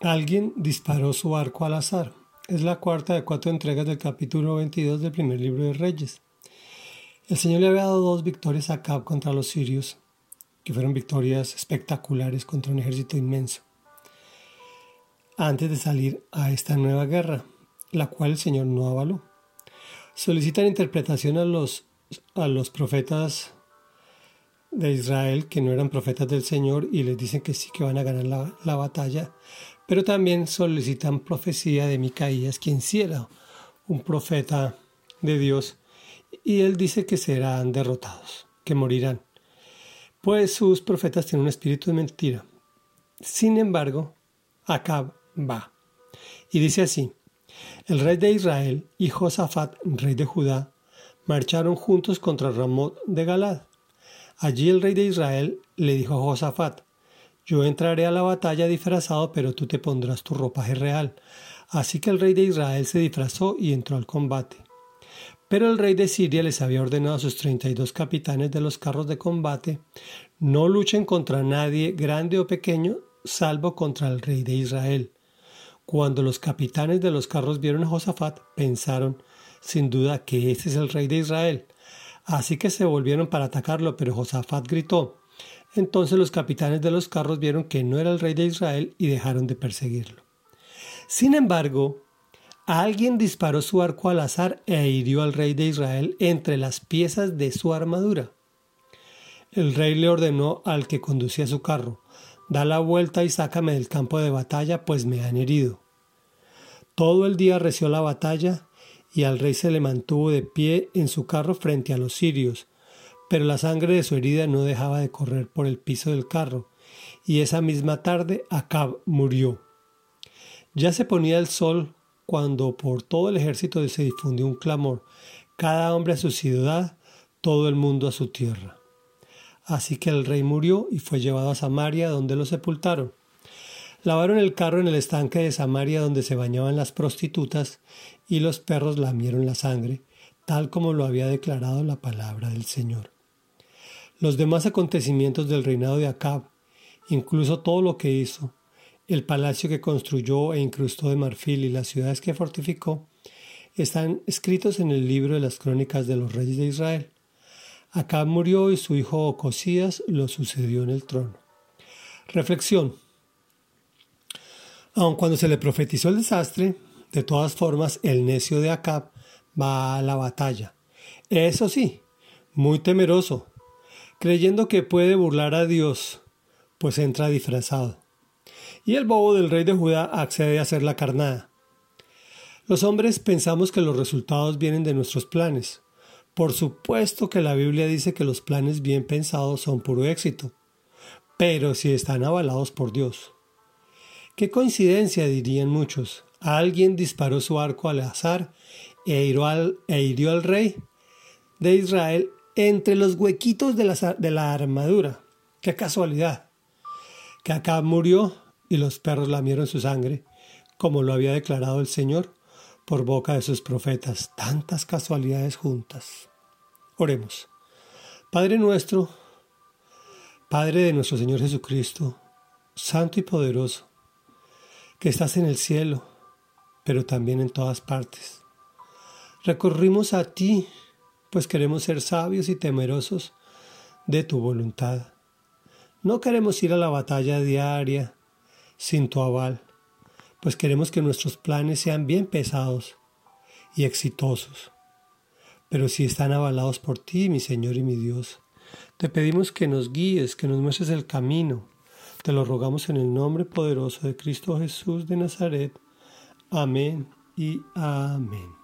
Alguien disparó su arco al azar. Es la cuarta de cuatro entregas del capítulo 22 del primer libro de Reyes. El Señor le había dado dos victorias a Cab contra los sirios, que fueron victorias espectaculares contra un ejército inmenso, antes de salir a esta nueva guerra, la cual el Señor no avaló. Solicitan interpretación a los, a los profetas de Israel que no eran profetas del Señor y les dicen que sí que van a ganar la, la batalla, pero también solicitan profecía de Micaías, quien sí un profeta de Dios, y él dice que serán derrotados, que morirán, pues sus profetas tienen un espíritu de mentira. Sin embargo, Acab va, y dice así, el rey de Israel y Josafat, rey de Judá, marcharon juntos contra Ramot de Galad. Allí el rey de Israel le dijo a Josafat, yo entraré a la batalla disfrazado, pero tú te pondrás tu ropaje real. Así que el rey de Israel se disfrazó y entró al combate. Pero el rey de Siria les había ordenado a sus treinta y dos capitanes de los carros de combate no luchen contra nadie, grande o pequeño, salvo contra el rey de Israel. Cuando los capitanes de los carros vieron a Josafat, pensaron, sin duda, que ese es el rey de Israel. Así que se volvieron para atacarlo, pero Josafat gritó, entonces los capitanes de los carros vieron que no era el rey de Israel y dejaron de perseguirlo. Sin embargo, alguien disparó su arco al azar e hirió al rey de Israel entre las piezas de su armadura. El rey le ordenó al que conducía su carro, da la vuelta y sácame del campo de batalla, pues me han herido. Todo el día reció la batalla y al rey se le mantuvo de pie en su carro frente a los sirios, pero la sangre de su herida no dejaba de correr por el piso del carro, y esa misma tarde Acab murió. Ya se ponía el sol cuando por todo el ejército se difundió un clamor, cada hombre a su ciudad, todo el mundo a su tierra. Así que el rey murió y fue llevado a Samaria, donde lo sepultaron. Lavaron el carro en el estanque de Samaria donde se bañaban las prostitutas, y los perros lamieron la sangre, tal como lo había declarado la palabra del Señor. Los demás acontecimientos del reinado de Acab, incluso todo lo que hizo, el palacio que construyó e incrustó de marfil y las ciudades que fortificó, están escritos en el libro de las crónicas de los reyes de Israel. Acab murió y su hijo Ocosías lo sucedió en el trono. Reflexión. Aun cuando se le profetizó el desastre, de todas formas el necio de Acab va a la batalla. Eso sí, muy temeroso, creyendo que puede burlar a Dios, pues entra disfrazado. Y el bobo del rey de Judá accede a hacer la carnada. Los hombres pensamos que los resultados vienen de nuestros planes. Por supuesto que la Biblia dice que los planes bien pensados son puro éxito, pero si están avalados por Dios. Qué coincidencia, dirían muchos. Alguien disparó su arco al azar e hirió al, e hirió al rey de Israel entre los huequitos de la, de la armadura. Qué casualidad. Que acá murió y los perros lamieron su sangre, como lo había declarado el Señor por boca de sus profetas. Tantas casualidades juntas. Oremos. Padre nuestro, Padre de nuestro Señor Jesucristo, Santo y poderoso, que estás en el cielo, pero también en todas partes. Recorrimos a ti pues queremos ser sabios y temerosos de tu voluntad. No queremos ir a la batalla diaria sin tu aval, pues queremos que nuestros planes sean bien pesados y exitosos. Pero si están avalados por ti, mi Señor y mi Dios, te pedimos que nos guíes, que nos muestres el camino. Te lo rogamos en el nombre poderoso de Cristo Jesús de Nazaret. Amén y amén.